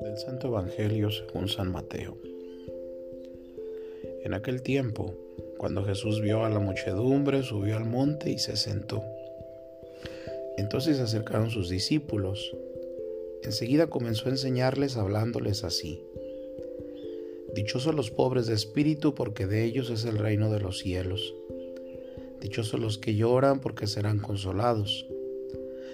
Del Santo Evangelio según San Mateo. En aquel tiempo, cuando Jesús vio a la muchedumbre, subió al monte y se sentó. Entonces se acercaron sus discípulos. Enseguida comenzó a enseñarles hablándoles así. Dichosos los pobres de espíritu, porque de ellos es el reino de los cielos. Dichosos los que lloran, porque serán consolados.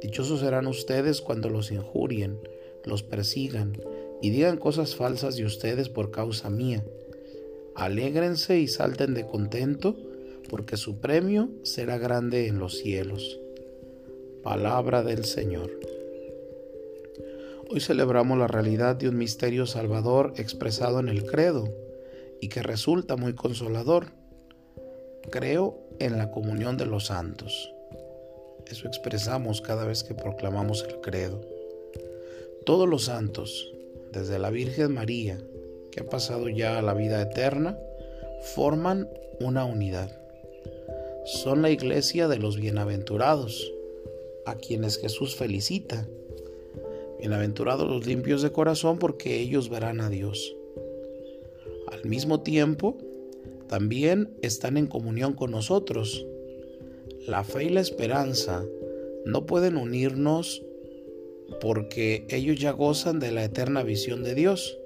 Dichosos serán ustedes cuando los injurien, los persigan y digan cosas falsas de ustedes por causa mía. Alégrense y salten de contento, porque su premio será grande en los cielos. Palabra del Señor. Hoy celebramos la realidad de un misterio salvador expresado en el credo y que resulta muy consolador. Creo en la comunión de los santos. Eso expresamos cada vez que proclamamos el credo. Todos los santos, desde la Virgen María, que ha pasado ya a la vida eterna, forman una unidad. Son la iglesia de los bienaventurados, a quienes Jesús felicita Bienaventurados los limpios de corazón porque ellos verán a Dios. Al mismo tiempo, también están en comunión con nosotros. La fe y la esperanza no pueden unirnos porque ellos ya gozan de la eterna visión de Dios,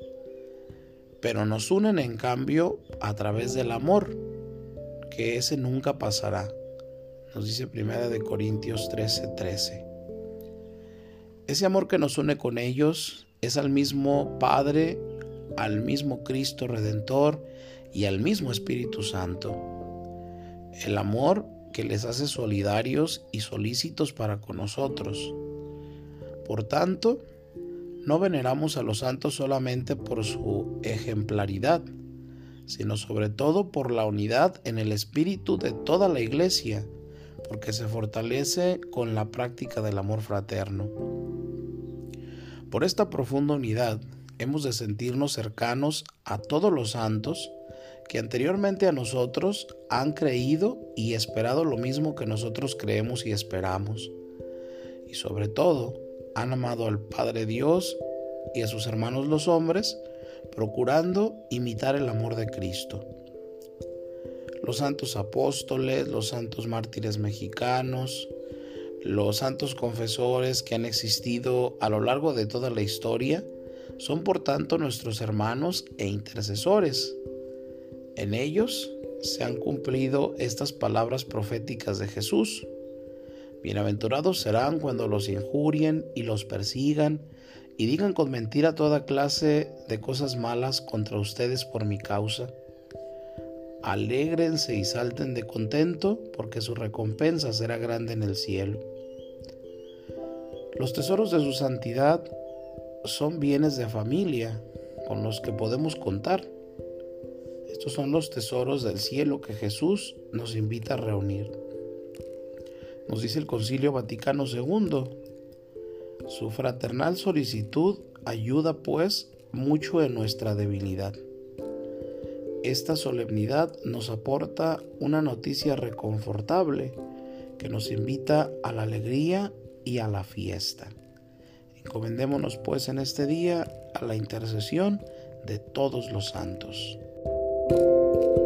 pero nos unen en cambio a través del amor, que ese nunca pasará. Nos dice Primera de Corintios 13:13. 13. Ese amor que nos une con ellos es al mismo Padre, al mismo Cristo Redentor y al mismo Espíritu Santo. El amor que les hace solidarios y solícitos para con nosotros. Por tanto, no veneramos a los santos solamente por su ejemplaridad, sino sobre todo por la unidad en el espíritu de toda la iglesia, porque se fortalece con la práctica del amor fraterno. Por esta profunda unidad hemos de sentirnos cercanos a todos los santos que anteriormente a nosotros han creído y esperado lo mismo que nosotros creemos y esperamos. Y sobre todo, han amado al Padre Dios y a sus hermanos los hombres, procurando imitar el amor de Cristo. Los santos apóstoles, los santos mártires mexicanos, los santos confesores que han existido a lo largo de toda la historia son por tanto nuestros hermanos e intercesores. En ellos se han cumplido estas palabras proféticas de Jesús. Bienaventurados serán cuando los injurien y los persigan y digan con mentira toda clase de cosas malas contra ustedes por mi causa. Alégrense y salten de contento, porque su recompensa será grande en el cielo. Los tesoros de su santidad son bienes de familia con los que podemos contar. Estos son los tesoros del cielo que Jesús nos invita a reunir. Nos dice el Concilio Vaticano II, su fraternal solicitud ayuda pues mucho en nuestra debilidad. Esta solemnidad nos aporta una noticia reconfortable que nos invita a la alegría y a la fiesta. Encomendémonos pues en este día a la intercesión de todos los santos. Thank you.